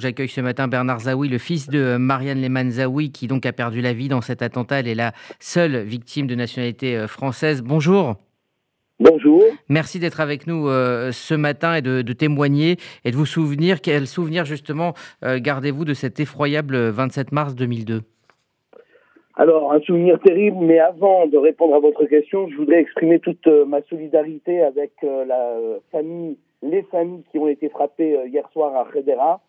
J'accueille ce matin Bernard Zawi, le fils de Marianne Lehmann Zawi, qui donc a perdu la vie dans cet attentat. Elle est la seule victime de nationalité euh, française. Bonjour. Bonjour. Merci d'être avec nous euh, ce matin et de, témoigner et de vous souvenir. Quel souvenir justement euh, gardez-vous de cet effroyable 27 mars 2002 Alors, un souvenir terrible, mais avant de répondre à votre question, je voudrais exprimer toute ma solidarité avec la famille, les familles qui ont été frappées hier soir à Redera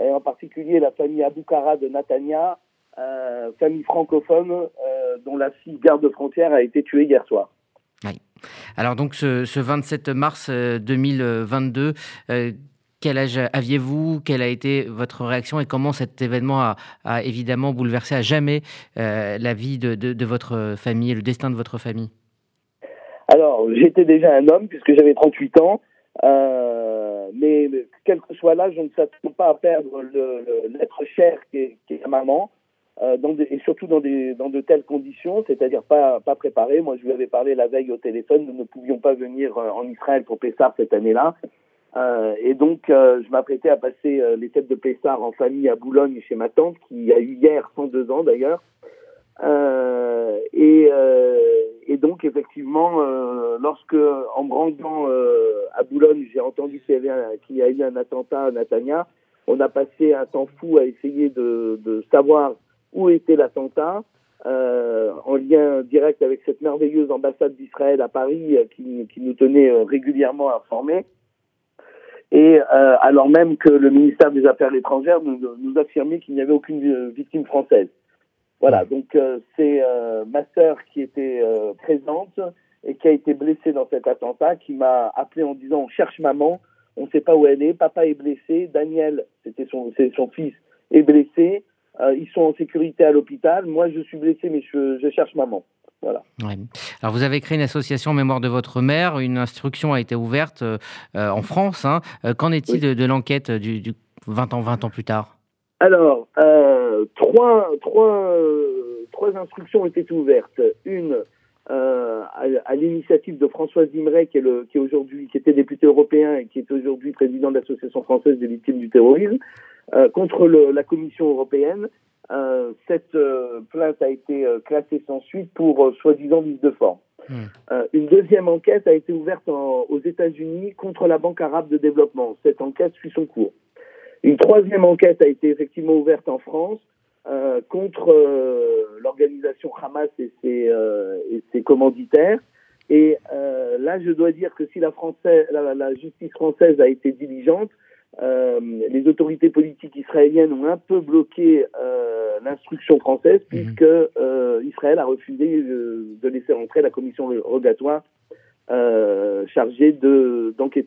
et en particulier la famille Aboukara de Natania, euh, famille francophone euh, dont la fille garde frontière a été tuée hier soir. Oui. Alors donc ce, 27 mars 2022, euh, quel âge aviez-vous? Quelle a été votre réaction? Et comment cet événement a, évidemment bouleversé à jamais la vie de, de, votre famille et le destin de votre famille? Alors j'étais déjà un homme puisque j'avais 38 ans. Euh, mais quel que soit l'âge, je ne s'attend pas à perdre l'être cher qui est, est maman, euh, et surtout dans, de telles conditions, c'est-à-dire pas, pas préparé. Moi, je lui avais parlé la veille au téléphone, nous ne pouvions pas venir euh, en Israël pour Pessar cette année-là. Euh, et donc, je m'apprêtais à passer les fêtes de Pessar en famille à Boulogne chez ma tante, qui a eu hier 102 ans d'ailleurs. et et donc, effectivement, euh, lorsque, en brandant euh, à Boulogne, j'ai entendu qu'il y, a eu un attentat à Natania, on a passé un temps fou à essayer de, savoir où était l'attentat, euh, en lien direct avec cette merveilleuse ambassade d'Israël à Paris qui, nous tenait régulièrement informés. Et alors même que le ministère des Affaires étrangères nous affirmait qu'il n'y avait aucune victime française. Voilà, donc euh, c'est euh, ma sœur qui était euh, présente et qui a été blessée dans cet attentat, qui m'a appelé en disant on cherche maman, on ne sait pas où elle est, papa est blessé, Daniel, c'était son, son fils, est blessé, ils sont en sécurité à l'hôpital, moi je suis blessé mais je, je cherche maman. Voilà. Alors vous avez créé une association en mémoire de votre mère, une instruction a été ouverte en France. Hein. Qu'en est-il de, l'enquête du, du 20 ans 20 ans plus tard? Alors, euh, trois, trois, trois instructions ont été ouvertes. Une euh, à, l'initiative de Françoise Dimray, qui est, le, qui est aujourd'hui, qui était député européen et qui est aujourd'hui président de l'Association française des victimes du terrorisme, euh, contre le, la Commission européenne. Euh, cette plainte a été classée sans suite pour soi-disant vice de forme. Hmm. une deuxième enquête a été ouverte aux États-Unis contre la Banque arabe de développement. Cette enquête suit son cours. Une troisième enquête a été effectivement ouverte en France euh, contre euh, l'organisation Hamas et ses, euh, et ses commanditaires. Et là, je dois dire que si la, française, la, la justice française a été diligente, les autorités politiques israéliennes ont un peu bloqué l'instruction française mhm. puisque Israël a refusé de laisser entrer la commission rogatoire chargée d'enquêter.